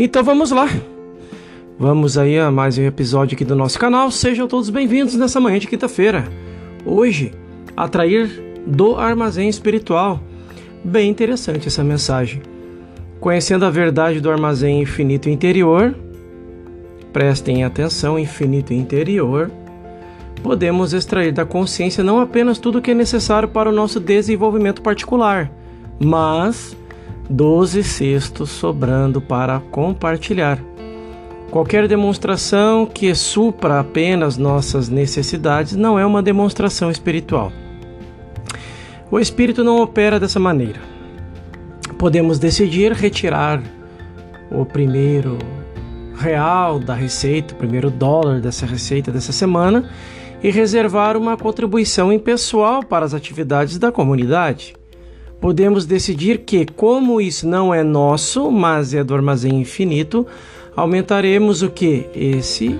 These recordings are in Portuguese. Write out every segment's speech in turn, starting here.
Então vamos lá. Vamos aí a mais um episódio aqui do nosso canal. Sejam todos bem-vindos nessa manhã de quinta-feira. Hoje, atrair do armazém espiritual. Bem interessante essa mensagem. Conhecendo a verdade do armazém infinito interior, prestem atenção, infinito interior, podemos extrair da consciência não apenas tudo o que é necessário para o nosso desenvolvimento particular, mas 12 cestos sobrando para compartilhar. Qualquer demonstração que supra apenas nossas necessidades não é uma demonstração espiritual. O espírito não opera dessa maneira. Podemos decidir retirar o primeiro real da receita, o primeiro dólar dessa receita dessa semana e reservar uma contribuição impessoal para as atividades da comunidade. Podemos decidir que, como isso não é nosso, mas é do armazém infinito, aumentaremos o que? Esse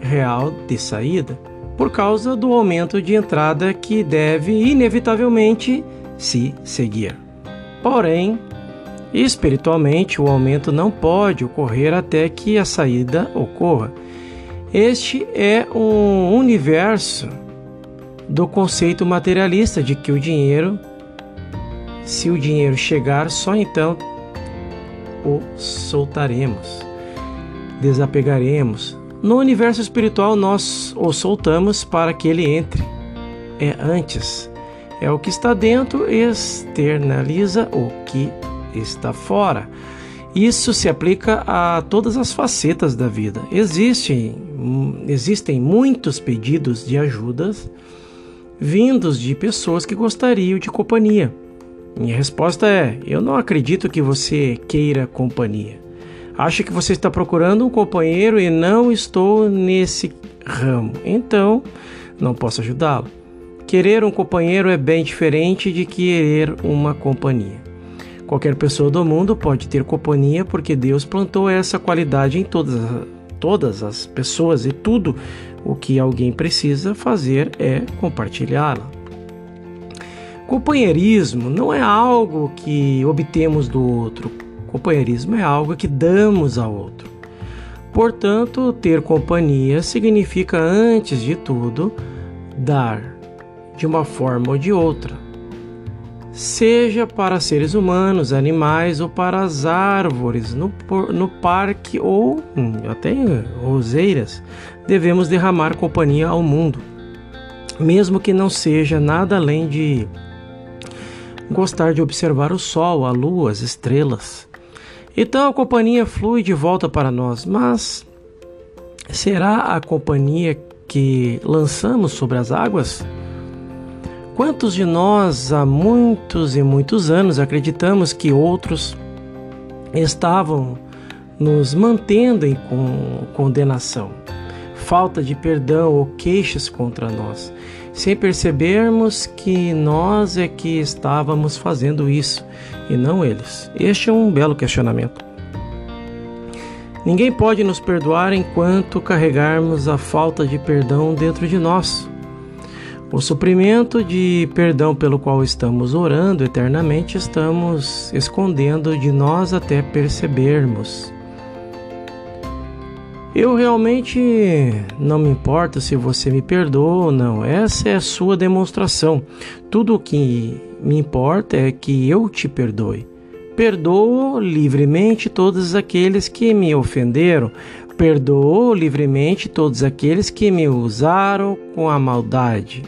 real de saída, por causa do aumento de entrada que deve inevitavelmente se seguir. Porém, espiritualmente, o aumento não pode ocorrer até que a saída ocorra. Este é um universo do conceito materialista de que o dinheiro, se o dinheiro chegar, só então o soltaremos desapegaremos. No universo espiritual, nós o soltamos para que ele entre. É antes. É o que está dentro externaliza o que está fora. Isso se aplica a todas as facetas da vida. Existem, existem muitos pedidos de ajudas vindos de pessoas que gostariam de companhia. Minha resposta é: eu não acredito que você queira companhia. Acha que você está procurando um companheiro e não estou nesse ramo, então não posso ajudá-lo. Querer um companheiro é bem diferente de querer uma companhia. Qualquer pessoa do mundo pode ter companhia porque Deus plantou essa qualidade em todas, todas as pessoas e tudo o que alguém precisa fazer é compartilhá-la. Companheirismo não é algo que obtemos do outro, Companheirismo é algo que damos ao outro. Portanto, ter companhia significa, antes de tudo, dar de uma forma ou de outra, seja para seres humanos, animais ou para as árvores, no, no parque ou hum, até em roseiras, devemos derramar companhia ao mundo, mesmo que não seja nada além de gostar de observar o sol, a lua, as estrelas. Então a companhia flui de volta para nós, mas será a companhia que lançamos sobre as águas? Quantos de nós há muitos e muitos anos acreditamos que outros estavam nos mantendo em condenação, falta de perdão ou queixas contra nós? Sem percebermos que nós é que estávamos fazendo isso e não eles. Este é um belo questionamento. Ninguém pode nos perdoar enquanto carregarmos a falta de perdão dentro de nós. O suprimento de perdão pelo qual estamos orando eternamente estamos escondendo de nós até percebermos. Eu realmente não me importo se você me perdoa ou não. Essa é a sua demonstração. Tudo o que me importa é que eu te perdoe. Perdoo livremente todos aqueles que me ofenderam. Perdoo livremente todos aqueles que me usaram com a maldade.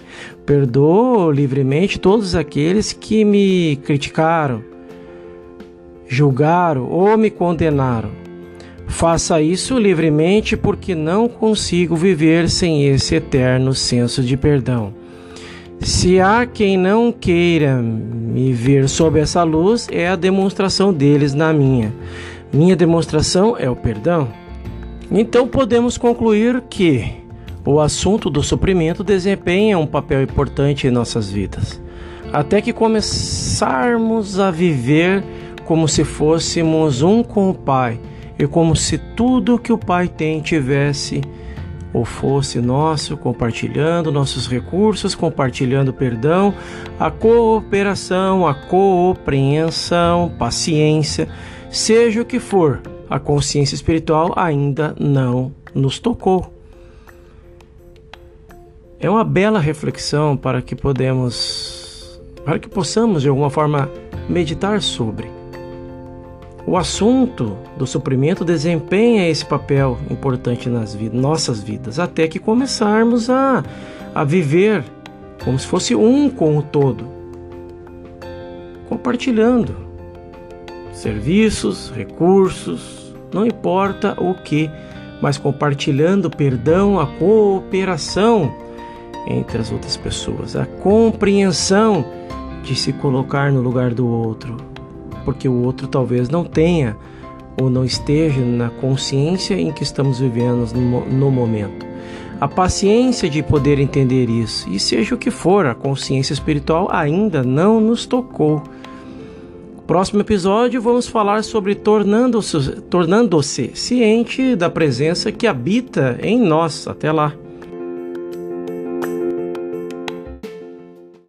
Perdoo livremente todos aqueles que me criticaram, julgaram ou me condenaram. Faça isso livremente, porque não consigo viver sem esse eterno senso de perdão. Se há quem não queira me ver sob essa luz, é a demonstração deles na minha. Minha demonstração é o perdão. Então podemos concluir que o assunto do suprimento desempenha um papel importante em nossas vidas, até que começarmos a viver como se fôssemos um com o Pai e como se tudo que o Pai tem tivesse ou fosse nosso, compartilhando nossos recursos, compartilhando perdão, a cooperação, a compreensão, paciência, seja o que for, a consciência espiritual ainda não nos tocou. É uma bela reflexão para que podemos para que possamos de alguma forma meditar sobre. O assunto do suprimento desempenha esse papel importante nas nossas vidas, até que começarmos a, a viver como se fosse um com o todo, compartilhando serviços, recursos, não importa o que, mas compartilhando perdão, a cooperação entre as outras pessoas, a compreensão de se colocar no lugar do outro, porque o outro talvez não tenha ou não esteja na consciência em que estamos vivendo no, momento. A paciência de poder entender isso, e seja o que for, a consciência espiritual ainda não nos tocou. Próximo episódio vamos falar sobre tornando-se tornando ciente da presença que habita em nós. Até lá.